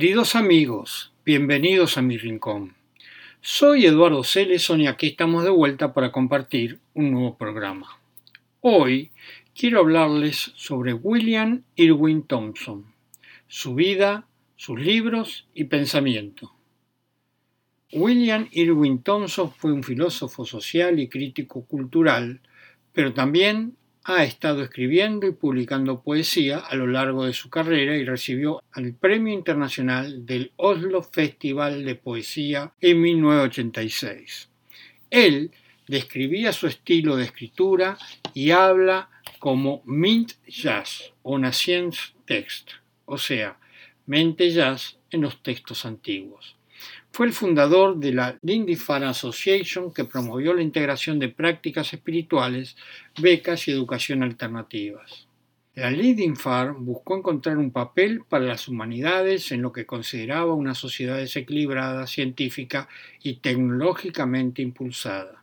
Queridos amigos, bienvenidos a mi rincón. Soy Eduardo Celeson y aquí estamos de vuelta para compartir un nuevo programa. Hoy quiero hablarles sobre William Irwin Thompson, su vida, sus libros y pensamiento. William Irwin Thompson fue un filósofo social y crítico cultural, pero también ha estado escribiendo y publicando poesía a lo largo de su carrera y recibió el Premio Internacional del Oslo Festival de Poesía en 1986. Él describía su estilo de escritura y habla como Mint Jazz o Nacience Text, o sea, mente jazz en los textos antiguos. Fue el fundador de la Lindifar Association que promovió la integración de prácticas espirituales, becas y educación alternativas. La Lindifar buscó encontrar un papel para las humanidades en lo que consideraba una sociedad desequilibrada, científica y tecnológicamente impulsada.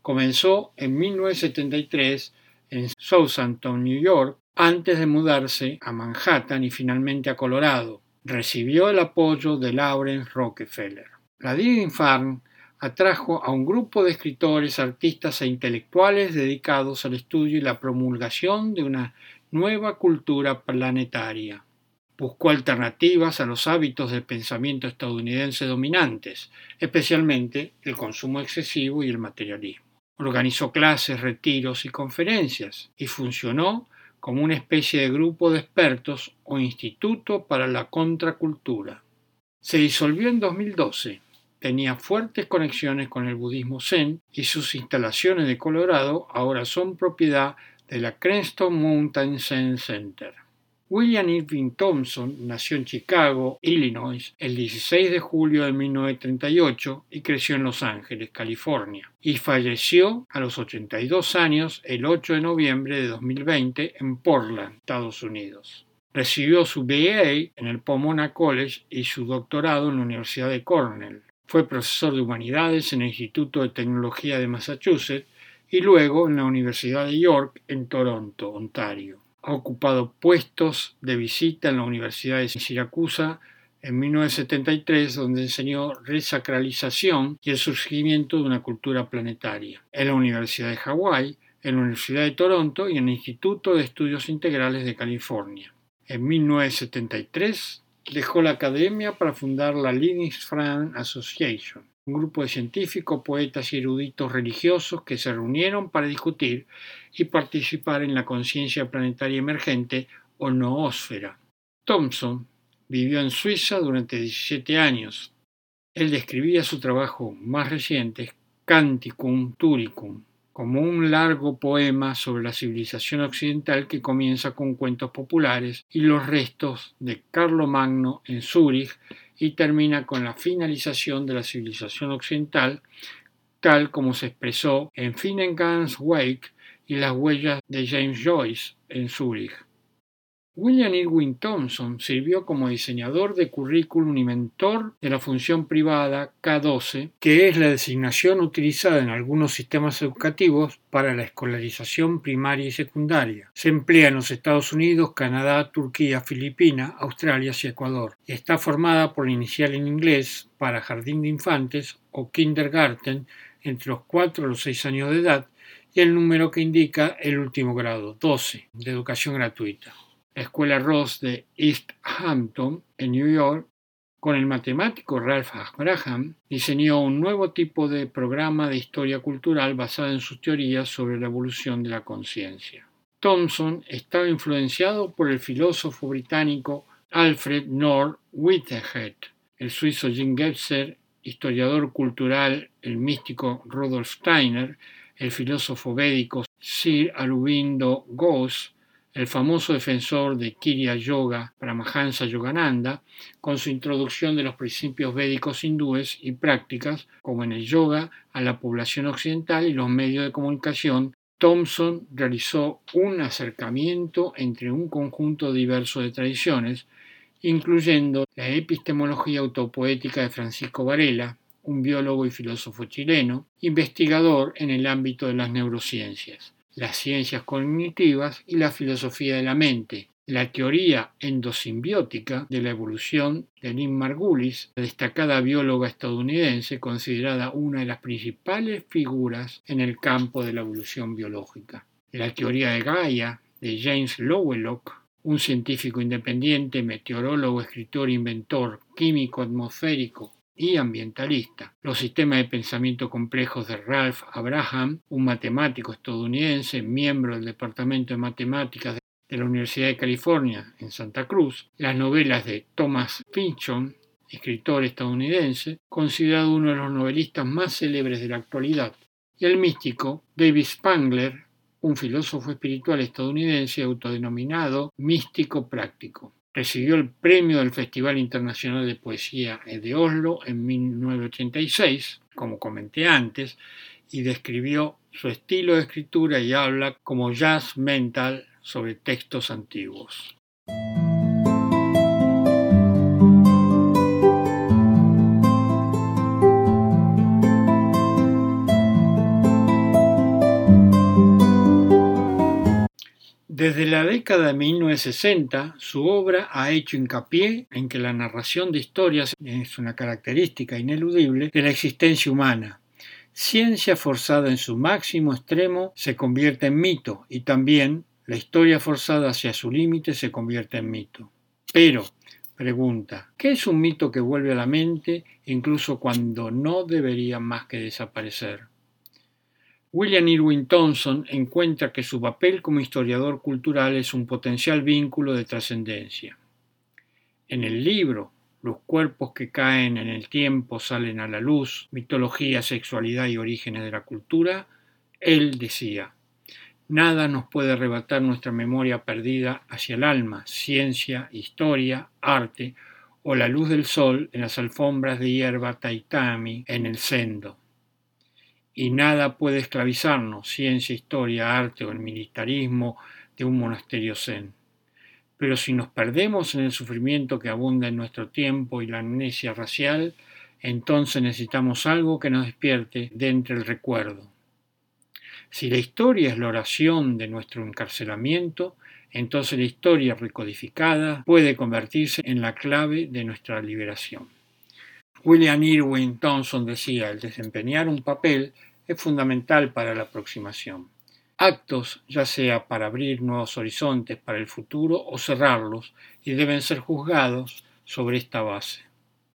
Comenzó en 1973 en Southampton, New York, antes de mudarse a Manhattan y finalmente a Colorado, recibió el apoyo de Lawrence Rockefeller. La Living Farm atrajo a un grupo de escritores, artistas e intelectuales dedicados al estudio y la promulgación de una nueva cultura planetaria. Buscó alternativas a los hábitos del pensamiento estadounidense dominantes, especialmente el consumo excesivo y el materialismo. Organizó clases, retiros y conferencias y funcionó como una especie de grupo de expertos o instituto para la contracultura. Se disolvió en 2012. Tenía fuertes conexiones con el budismo zen y sus instalaciones de Colorado ahora son propiedad de la Creston Mountain Zen Center. William Irving Thompson nació en Chicago, Illinois, el 16 de julio de 1938 y creció en Los Ángeles, California, y falleció a los 82 años el 8 de noviembre de 2020 en Portland, Estados Unidos. Recibió su BA en el Pomona College y su doctorado en la Universidad de Cornell. Fue profesor de humanidades en el Instituto de Tecnología de Massachusetts y luego en la Universidad de York en Toronto, Ontario. Ha ocupado puestos de visita en la Universidad de Siracusa en 1973, donde enseñó resacralización y el surgimiento de una cultura planetaria, en la Universidad de Hawái, en la Universidad de Toronto y en el Instituto de Estudios Integrales de California. En 1973 dejó la academia para fundar la Linux Fran Association, un grupo de científicos, poetas y eruditos religiosos que se reunieron para discutir y participar en la conciencia planetaria emergente o noósfera. Thompson vivió en Suiza durante 17 años. Él describía su trabajo más reciente, Canticum Turicum, como un largo poema sobre la civilización occidental que comienza con cuentos populares y los restos de Carlomagno en Zúrich y termina con la finalización de la civilización occidental, tal como se expresó en Finnegan's Wake y las huellas de James Joyce en Zúrich. William Irwin Thompson sirvió como diseñador de currículum y mentor de la función privada K12, que es la designación utilizada en algunos sistemas educativos para la escolarización primaria y secundaria. Se emplea en los Estados Unidos, Canadá, Turquía, Filipinas, Australia y Ecuador. Está formada por la inicial en inglés para jardín de infantes o kindergarten entre los 4 y los 6 años de edad y el número que indica el último grado, 12, de educación gratuita Escuela Ross de East Hampton, en New York, con el matemático Ralph Graham, diseñó un nuevo tipo de programa de historia cultural basado en sus teorías sobre la evolución de la conciencia. Thomson estaba influenciado por el filósofo británico Alfred North Whitehead, el suizo Jim Gebser, historiador cultural, el místico Rudolf Steiner, el filósofo védico Sir Aurobindo Ghosh, el famoso defensor de Kirya Yoga, Paramahansa Yogananda, con su introducción de los principios védicos hindúes y prácticas, como en el yoga, a la población occidental y los medios de comunicación, Thompson realizó un acercamiento entre un conjunto diverso de tradiciones, incluyendo la epistemología autopoética de Francisco Varela, un biólogo y filósofo chileno, investigador en el ámbito de las neurociencias las ciencias cognitivas y la filosofía de la mente, La teoría endosimbiótica de la evolución de Lynn Margulis, destacada bióloga estadounidense considerada una de las principales figuras en el campo de la evolución biológica. La teoría de Gaia de James Lovelock, un científico independiente, meteorólogo, escritor, inventor, químico atmosférico y ambientalista. Los sistemas de pensamiento complejos de Ralph Abraham, un matemático estadounidense, miembro del Departamento de Matemáticas de la Universidad de California en Santa Cruz, las novelas de Thomas Pynchon, escritor estadounidense, considerado uno de los novelistas más célebres de la actualidad, y el místico David Spangler, un filósofo espiritual estadounidense autodenominado místico práctico. Recibió el premio del Festival Internacional de Poesía de Oslo en 1986, como comenté antes, y describió su estilo de escritura y habla como jazz mental sobre textos antiguos. Desde la década de 1960, su obra ha hecho hincapié en que la narración de historias es una característica ineludible de la existencia humana. Ciencia forzada en su máximo extremo se convierte en mito y también la historia forzada hacia su límite se convierte en mito. Pero, pregunta, ¿qué es un mito que vuelve a la mente incluso cuando no debería más que desaparecer? William Irwin Thompson encuentra que su papel como historiador cultural es un potencial vínculo de trascendencia. En el libro Los cuerpos que caen en el tiempo salen a la luz, mitología, sexualidad y orígenes de la cultura, él decía, Nada nos puede arrebatar nuestra memoria perdida hacia el alma, ciencia, historia, arte o la luz del sol en las alfombras de hierba taitami en el sendo. Y nada puede esclavizarnos, ciencia, historia, arte o el militarismo de un monasterio zen. Pero si nos perdemos en el sufrimiento que abunda en nuestro tiempo y la amnesia racial, entonces necesitamos algo que nos despierte de entre el recuerdo si la historia es la oración de nuestro encarcelamiento, entonces la historia recodificada puede convertirse en la clave de nuestra liberación. William Irwin Thompson decía, el desempeñar un papel es fundamental para la aproximación. Actos, ya sea para abrir nuevos horizontes para el futuro o cerrarlos, y deben ser juzgados sobre esta base.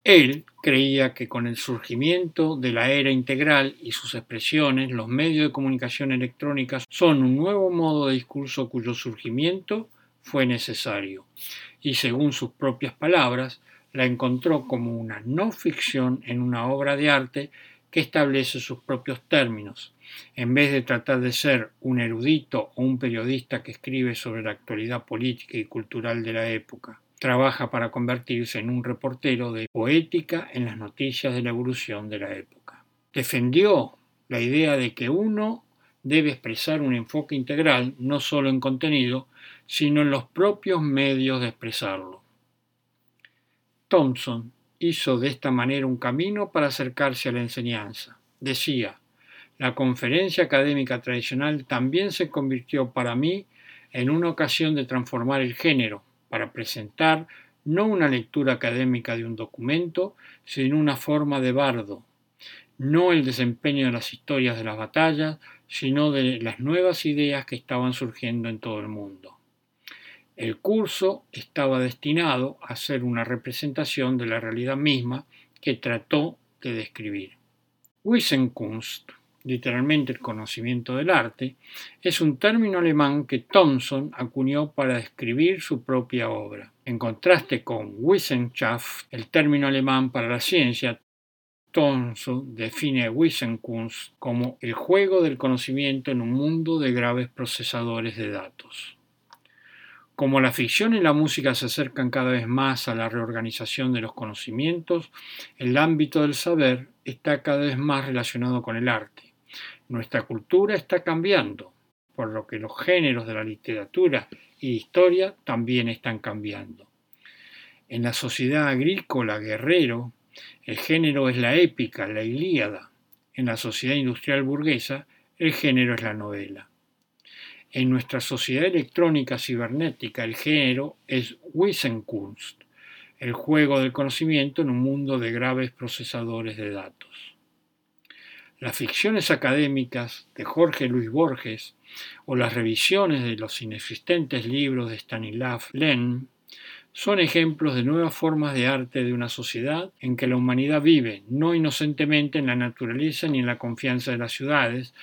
Él creía que con el surgimiento de la era integral y sus expresiones, los medios de comunicación electrónica son un nuevo modo de discurso cuyo surgimiento fue necesario. Y según sus propias palabras, la encontró como una no ficción en una obra de arte que establece sus propios términos, en vez de tratar de ser un erudito o un periodista que escribe sobre la actualidad política y cultural de la época trabaja para convertirse en un reportero de poética en las noticias de la evolución de la época. Defendió la idea de que uno debe expresar un enfoque integral no solo en contenido, sino en los propios medios de expresarlo. Thompson hizo de esta manera un camino para acercarse a la enseñanza. Decía, la conferencia académica tradicional también se convirtió para mí en una ocasión de transformar el género, para presentar no una lectura académica de un documento, sino una forma de bardo, no el desempeño de las historias de las batallas, sino de las nuevas ideas que estaban surgiendo en todo el mundo. El curso estaba destinado a ser una representación de la realidad misma que trató de describir. Wissenkunst literalmente el conocimiento del arte, es un término alemán que Thomson acuñó para describir su propia obra. En contraste con Wissenschaft, el término alemán para la ciencia, Thomson define Wissenkunst como el juego del conocimiento en un mundo de graves procesadores de datos. Como la ficción y la música se acercan cada vez más a la reorganización de los conocimientos, el ámbito del saber está cada vez más relacionado con el arte. Nuestra cultura está cambiando, por lo que los géneros de la literatura y historia también están cambiando. En la sociedad agrícola guerrero, el género es la épica, la ilíada. En la sociedad industrial burguesa, el género es la novela. En nuestra sociedad electrónica cibernética el género es Wissenkunst, el juego del conocimiento en un mundo de graves procesadores de datos. Las ficciones académicas de Jorge Luis Borges o las revisiones de los inexistentes libros de Stanislav Lem son ejemplos de nuevas formas de arte de una sociedad en que la humanidad vive, no inocentemente en la naturaleza ni en la confianza de las ciudades,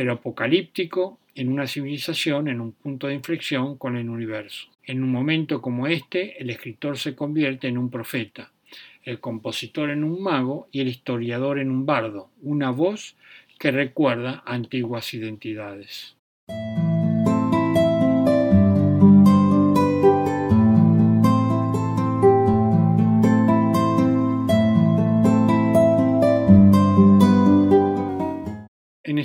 pero apocalíptico en una civilización en un punto de inflexión con el universo. En un momento como este, el escritor se convierte en un profeta, el compositor en un mago y el historiador en un bardo, una voz que recuerda antiguas identidades.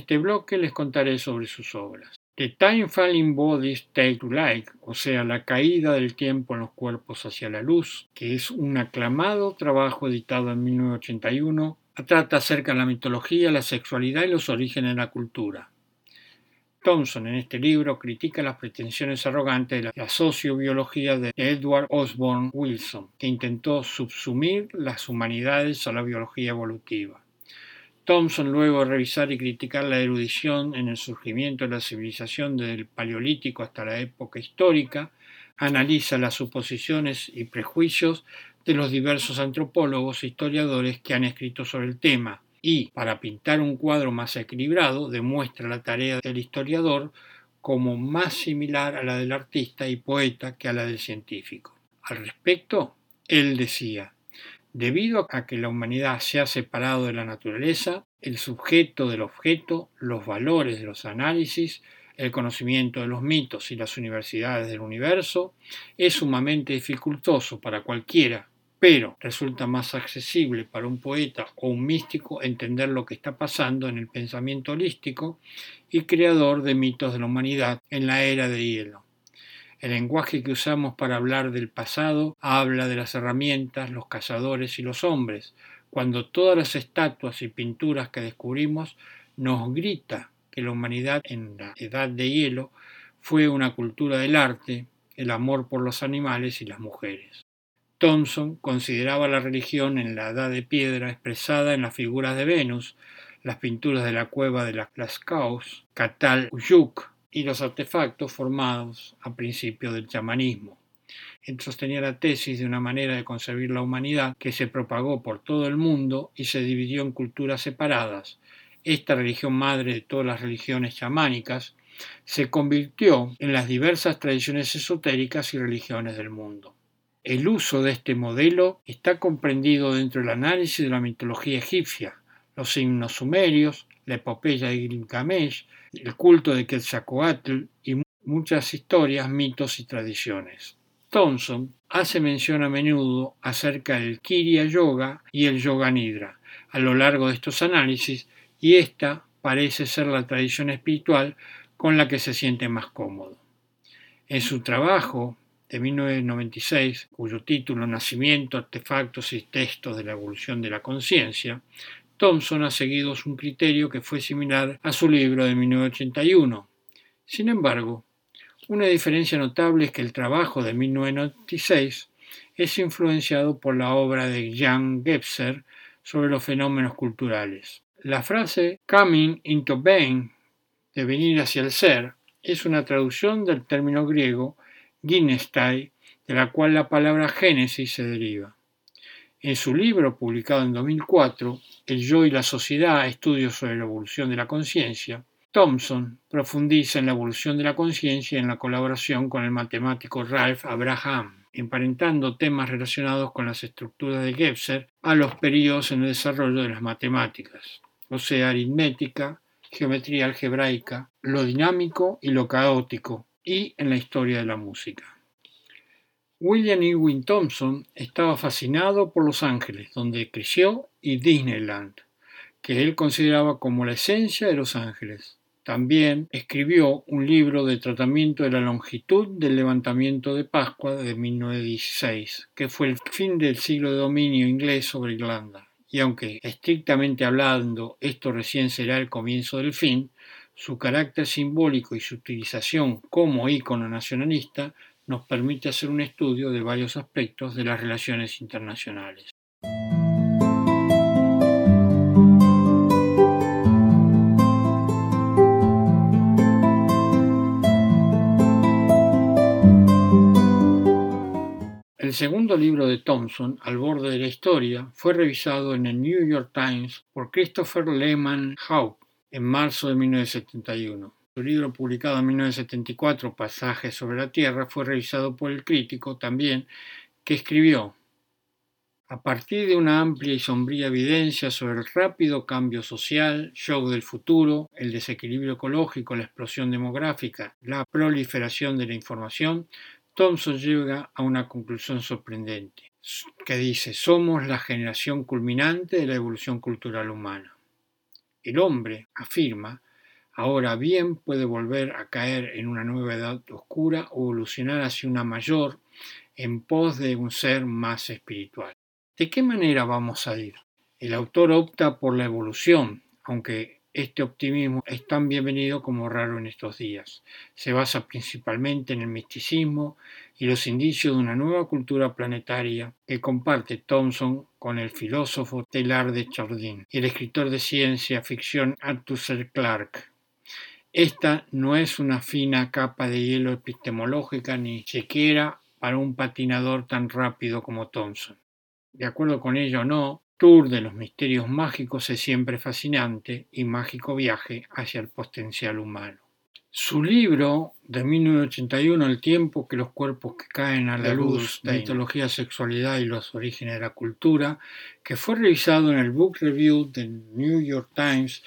Este bloque les contaré sobre sus obras. The Time Falling Bodies Take to Light, o sea, la caída del tiempo en los cuerpos hacia la luz, que es un aclamado trabajo editado en 1981, trata acerca de la mitología, la sexualidad y los orígenes de la cultura. Thompson en este libro critica las pretensiones arrogantes de la sociobiología de Edward Osborne Wilson, que intentó subsumir las humanidades a la biología evolutiva. Thompson, luego revisar y criticar la erudición en el surgimiento de la civilización desde el Paleolítico hasta la época histórica, analiza las suposiciones y prejuicios de los diversos antropólogos e historiadores que han escrito sobre el tema y, para pintar un cuadro más equilibrado, demuestra la tarea del historiador como más similar a la del artista y poeta que a la del científico. Al respecto, él decía, Debido a que la humanidad se ha separado de la naturaleza, el sujeto del objeto, los valores de los análisis, el conocimiento de los mitos y las universidades del universo, es sumamente dificultoso para cualquiera, pero resulta más accesible para un poeta o un místico entender lo que está pasando en el pensamiento holístico y creador de mitos de la humanidad en la era de hielo. El lenguaje que usamos para hablar del pasado habla de las herramientas, los cazadores y los hombres, cuando todas las estatuas y pinturas que descubrimos nos grita que la humanidad en la edad de hielo fue una cultura del arte, el amor por los animales y las mujeres. Thompson consideraba la religión en la edad de piedra expresada en las figuras de Venus, las pinturas de la cueva de las Lascaux, Catal Uyuk, y los artefactos formados a principios del chamanismo. Él sostenía la tesis de una manera de concebir la humanidad que se propagó por todo el mundo y se dividió en culturas separadas. Esta religión madre de todas las religiones chamánicas se convirtió en las diversas tradiciones esotéricas y religiones del mundo. El uso de este modelo está comprendido dentro del análisis de la mitología egipcia, los himnos sumerios, la epopeya de Gilgamesh, el culto de Quetzalcoatl y muchas historias, mitos y tradiciones. Thompson hace mención a menudo acerca del Kirya Yoga y el Yoga Nidra a lo largo de estos análisis y esta parece ser la tradición espiritual con la que se siente más cómodo. En su trabajo de 1996, cuyo título Nacimiento, artefactos y textos de la evolución de la conciencia, Thompson ha seguido un criterio que fue similar a su libro de 1981. Sin embargo, una diferencia notable es que el trabajo de 1996 es influenciado por la obra de Jan Gebser sobre los fenómenos culturales. La frase coming into being, de venir hacia el ser, es una traducción del término griego ginestai, de la cual la palabra génesis se deriva. En su libro, publicado en 2004, El yo y la sociedad, estudios sobre la evolución de la conciencia, Thompson profundiza en la evolución de la conciencia en la colaboración con el matemático Ralph Abraham, emparentando temas relacionados con las estructuras de Gebser a los periodos en el desarrollo de las matemáticas, o sea, aritmética, geometría algebraica, lo dinámico y lo caótico, y en la historia de la música. William Ewing Thompson estaba fascinado por Los Ángeles, donde creció, y Disneyland, que él consideraba como la esencia de Los Ángeles. También escribió un libro de tratamiento de la longitud del levantamiento de Pascua de 1916, que fue el fin del siglo de dominio inglés sobre Irlanda. Y aunque estrictamente hablando esto recién será el comienzo del fin, Su carácter simbólico y su utilización como ícono nacionalista nos permite hacer un estudio de varios aspectos de las relaciones internacionales. El segundo libro de Thompson, Al borde de la historia, fue revisado en el New York Times por Christopher Lehman Haupt en marzo de 1971. Su libro publicado en 1974, Pasajes sobre la Tierra, fue revisado por el crítico también, que escribió a partir de una amplia y sombría evidencia sobre el rápido cambio social, shock del futuro, el desequilibrio ecológico, la explosión demográfica, la proliferación de la información, Thompson llega a una conclusión sorprendente, que dice, somos la generación culminante de la evolución cultural humana. El hombre, afirma, ahora bien puede volver a caer en una nueva edad oscura o evolucionar hacia una mayor en pos de un ser más espiritual. ¿De qué manera vamos a ir? El autor opta por la evolución, aunque este optimismo es tan bienvenido como raro en estos días. Se basa principalmente en el misticismo y los indicios de una nueva cultura planetaria que comparte Thomson con el filósofo Teilhard de Chardin y el escritor de ciencia ficción Arthur C. Clarke. Esta no es una fina capa de hielo epistemológica ni siquiera para un patinador tan rápido como Thomson. De acuerdo con ello o no, Tour de los Misterios Mágicos es siempre fascinante y mágico viaje hacia el potencial humano. Su libro de 1981, El tiempo que los cuerpos que caen a la luz, mitología, sexualidad y los orígenes de la cultura, que fue revisado en el Book Review del New York Times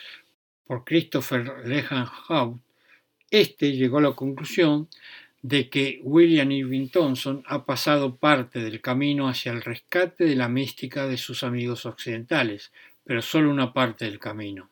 por Christopher Lehan Haupt, este llegó a la conclusión de que William Irving Thompson ha pasado parte del camino hacia el rescate de la mística de sus amigos occidentales, pero solo una parte del camino.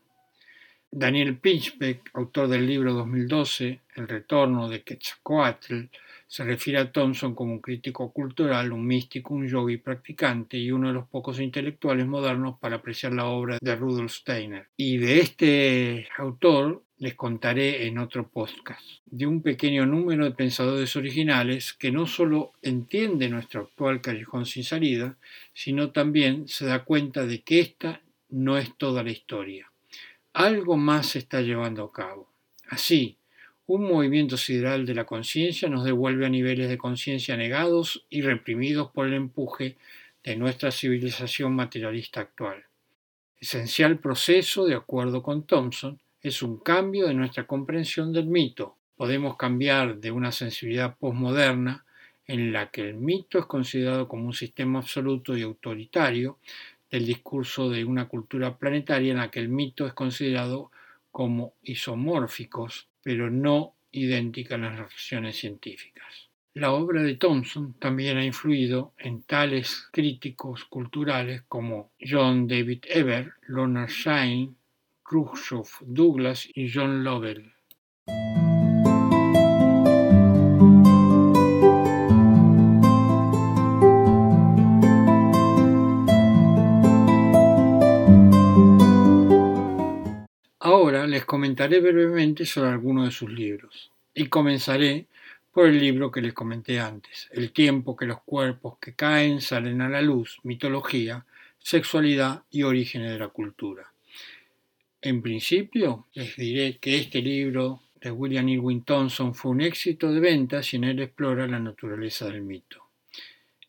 Daniel Pinchbeck, autor del libro 2012 El retorno de Quetzalcoatl, se refiere a Thompson como un crítico cultural, un místico, un yogi practicante y uno de los pocos intelectuales modernos para apreciar la obra de Rudolf Steiner. Y de este autor les contaré en otro podcast, de un pequeño número de pensadores originales que no solo entiende nuestro actual callejón sin salida, sino también se da cuenta de que esta no es toda la historia. Algo más se está llevando a cabo. Así, un movimiento sideral de la conciencia nos devuelve a niveles de conciencia negados y reprimidos por el empuje de nuestra civilización materialista actual. Esencial proceso, de acuerdo con Thompson, es un cambio de nuestra comprensión del mito. Podemos cambiar de una sensibilidad postmoderna en la que el mito es considerado como un sistema absoluto y autoritario, del discurso de una cultura planetaria en la que el mito es considerado como isomórficos, pero no idéntica en las relaciones científicas. La obra de Thompson también ha influido en tales críticos culturales como John David Eber, Leonard Shine, Khrushchev, Douglas y John Lovell. Les comentaré brevemente sobre algunos de sus libros y comenzaré por el libro que les comenté antes, El tiempo que los cuerpos que caen salen a la luz, mitología, sexualidad y orígenes de la cultura. En principio, les diré que este libro de William Irwin Thompson fue un éxito de ventas y en él explora la naturaleza del mito.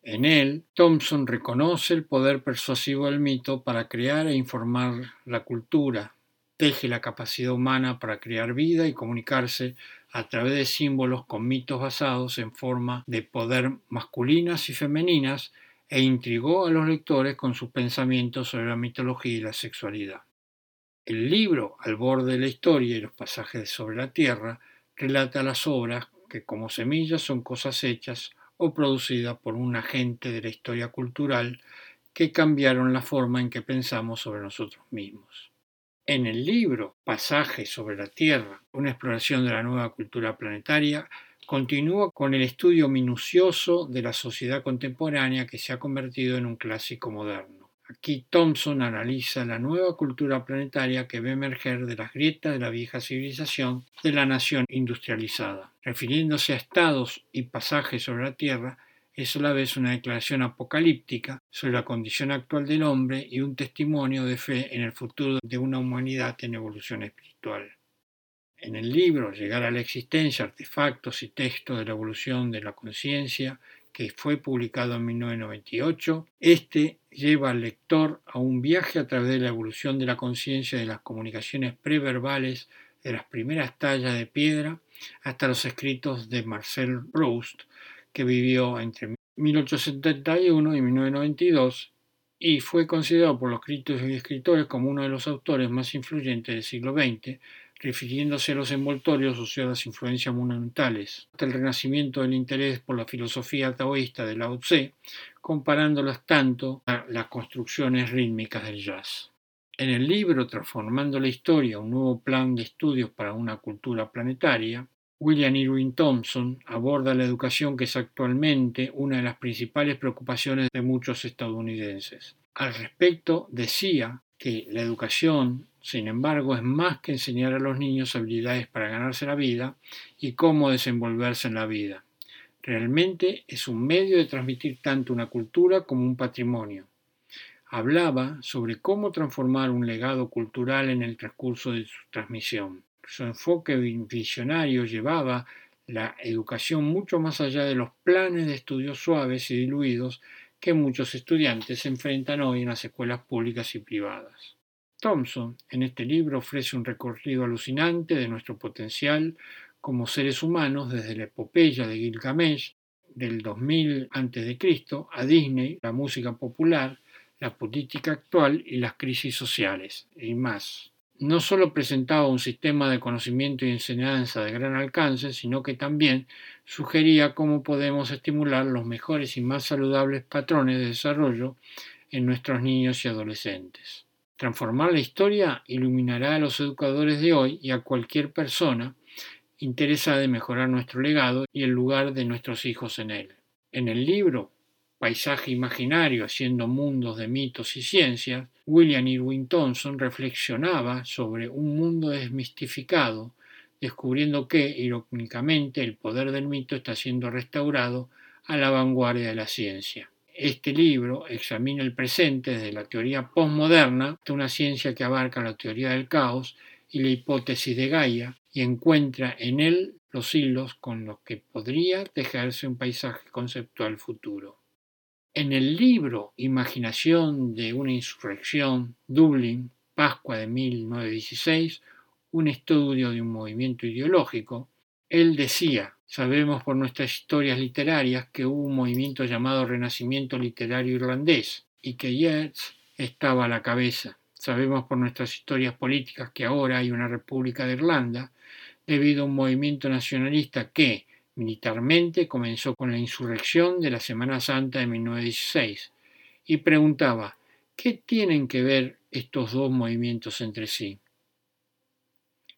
En él, Thompson reconoce el poder persuasivo del mito para crear e informar la cultura, teje la capacidad humana para crear vida y comunicarse a través de símbolos con mitos basados en forma de poder masculinas y femeninas e intrigó a los lectores con sus pensamientos sobre la mitología y la sexualidad. El libro Al borde de la historia y los pasajes sobre la tierra relata las obras que como semillas son cosas hechas o producidas por un agente de la historia cultural que cambiaron la forma en que pensamos sobre nosotros mismos. En el libro Pasajes sobre la Tierra, una exploración de la nueva cultura planetaria, continúa con el estudio minucioso de la sociedad contemporánea que se ha convertido en un clásico moderno. Aquí Thompson analiza la nueva cultura planetaria que ve emerger de las grietas de la vieja civilización de la nación industrializada. Refiriéndose a estados y pasajes sobre la Tierra, es a la vez una declaración apocalíptica sobre la condición actual del hombre y un testimonio de fe en el futuro de una humanidad en evolución espiritual. En el libro Llegar a la existencia, artefactos y textos de la evolución de la conciencia, que fue publicado en 1998, este lleva al lector a un viaje a través de la evolución de la conciencia de las comunicaciones preverbales de las primeras tallas de piedra hasta los escritos de Marcel Proust, que vivió entre 1871 y 1992 y fue considerado por los críticos y escritores como uno de los autores más influyentes del siglo XX, refiriéndose a los envoltorios o sea las influencias monumentales, hasta el renacimiento del interés por la filosofía taoísta de Lao Tse, comparándolas tanto a las construcciones rítmicas del jazz. En el libro Transformando la Historia, un nuevo plan de estudios para una cultura planetaria, William Irwin Thompson aborda la educación que es actualmente una de las principales preocupaciones de muchos estadounidenses. Al respecto, decía que la educación sin embargo, es más que enseñar a los niños habilidades para ganarse la vida y cómo desenvolverse en la vida. Realmente es un medio de transmitir tanto una cultura como un patrimonio. Hablaba sobre cómo transformar un legado cultural en el transcurso de su transmisión. Su enfoque visionario llevaba la educación mucho más allá de los planes de estudios suaves y diluidos que muchos estudiantes se enfrentan hoy en las escuelas públicas y privadas. Thompson en este libro ofrece un recorrido alucinante de nuestro potencial como seres humanos desde la epopeya de Gilgamesh del 2000 a.C. a Disney, la música popular, la política actual y las crisis sociales, y más. No solo presentaba un sistema de conocimiento y enseñanza de gran alcance, sino que también sugería cómo podemos estimular los mejores y más saludables patrones de desarrollo en nuestros niños y adolescentes. Transformar la historia iluminará a los educadores de hoy y a cualquier persona interesada en mejorar nuestro legado y el lugar de nuestros hijos en él. En el libro Paisaje Imaginario haciendo mundos de mitos y ciencias, William Irwin Thompson reflexionaba sobre un mundo desmistificado, descubriendo que, irónicamente, el poder del mito está siendo restaurado a la vanguardia de la ciencia. Este libro examina el presente desde la teoría postmoderna de una ciencia que abarca la teoría del caos y la hipótesis de Gaia y encuentra en él los hilos con los que podría tejerse un paisaje conceptual futuro. En el libro Imaginación de una insurrección, Dublín, Pascua de 1916, un estudio de un movimiento ideológico, él decía, Sabemos por nuestras historias literarias que hubo un movimiento llamado Renacimiento Literario Irlandés y que Yeats estaba a la cabeza. Sabemos por nuestras historias políticas que ahora hay una República de Irlanda debido a un movimiento nacionalista que, militarmente, comenzó con la insurrección de la Semana Santa de 1916 y preguntaba, ¿qué tienen que ver estos dos movimientos entre sí?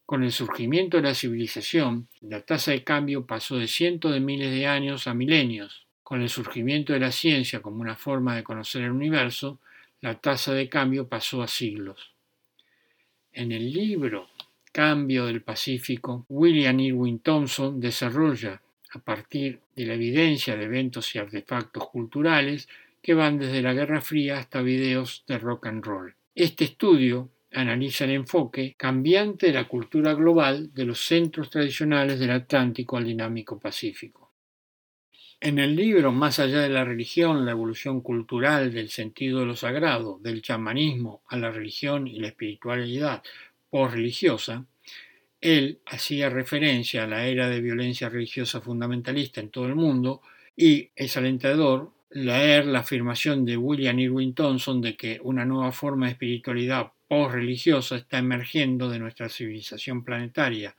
Con el surgimiento de la civilización, la tasa de cambio pasó de cientos de miles de años a milenios. Con el surgimiento de la ciencia como una forma de conocer el universo, la tasa de cambio pasó a siglos. En el libro Cambio del Pacífico, William Irwin Thompson desarrolla, a partir de la evidencia de eventos y artefactos culturales que van desde la Guerra Fría hasta videos de rock and roll. Este estudio analiza el enfoque cambiante de la cultura global de los centros tradicionales del Atlántico al dinámico Pacífico. En el libro Más allá de la religión, la evolución cultural del sentido de lo sagrado, del chamanismo a la religión y la espiritualidad religiosa, él hacía referencia a la era de violencia religiosa fundamentalista en todo el mundo y es alentador leer la afirmación de William Irwin Thompson de que una nueva forma de espiritualidad religiosa está emergiendo de nuestra civilización planetaria,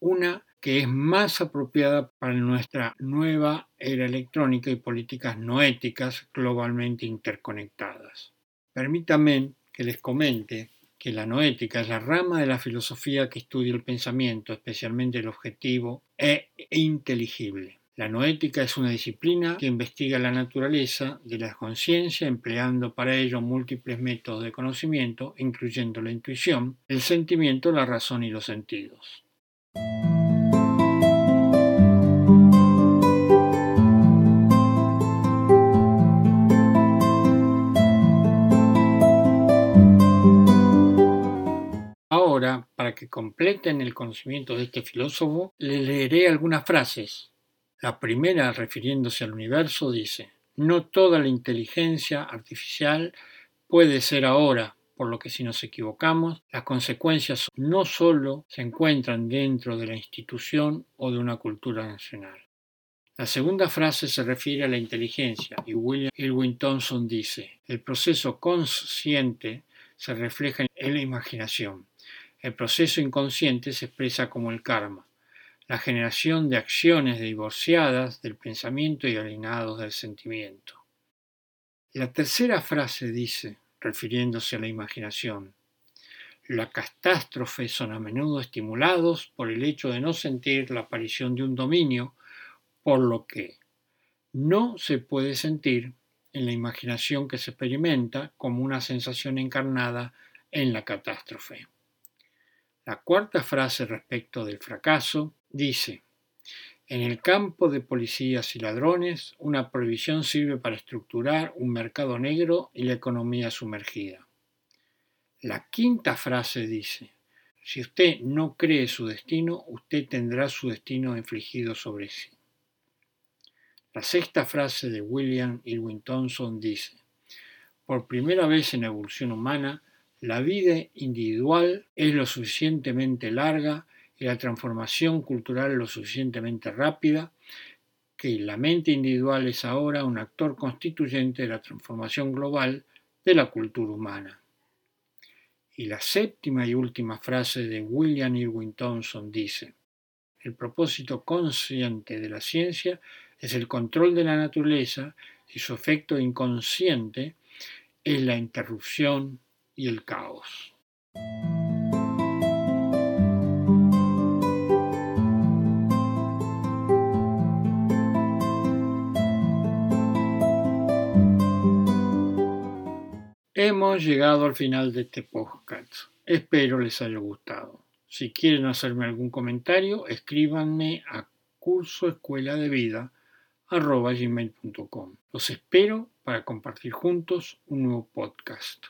una que es más apropiada para nuestra nueva era electrónica y políticas no éticas globalmente interconectadas. Permítanme que les comente que la noética es la rama de la filosofía que estudia el pensamiento, especialmente el objetivo e inteligible. La noética es una disciplina que investiga la naturaleza de la conciencia empleando para ello múltiples métodos de conocimiento, incluyendo la intuición, el sentimiento, la razón y los sentidos. Para que completen el conocimiento de este filósofo, le leeré algunas frases la primera, refiriéndose al universo, dice, no toda la inteligencia artificial puede ser ahora, por lo que si nos equivocamos, las consecuencias no solo se encuentran dentro de la institución o de una cultura nacional. La segunda frase se refiere a la inteligencia y William Irwin Thompson dice, el proceso consciente se refleja en la imaginación. El proceso inconsciente se expresa como el karma la generación de acciones divorciadas del pensamiento y alienados del sentimiento. La tercera frase dice, refiriéndose a la imaginación, las catástrofes son a menudo estimulados por el hecho de no sentir la aparición de un dominio, por lo que no se puede sentir en la imaginación que se experimenta como una sensación encarnada en la catástrofe. La cuarta frase respecto del fracaso dice, en el campo de policías y ladrones, una prohibición sirve para estructurar un mercado negro y la economía sumergida. La quinta frase dice, si usted no cree su destino, usted tendrá su destino infligido sobre sí. La sexta frase de William Irwin Thompson dice, por primera vez en la evolución humana, la vida individual es lo suficientemente larga y la transformación cultural lo suficientemente rápida que la mente individual es ahora un actor constituyente de la transformación global de la cultura humana. Y la séptima y última frase de William Irwin Thompson dice, el propósito consciente de la ciencia es el control de la naturaleza y su efecto inconsciente es la interrupción y el caos. Hemos llegado al final de este podcast. Espero les haya gustado. Si quieren hacerme algún comentario, escríbanme a cursoescueladevida.com. Los espero para compartir juntos un nuevo podcast.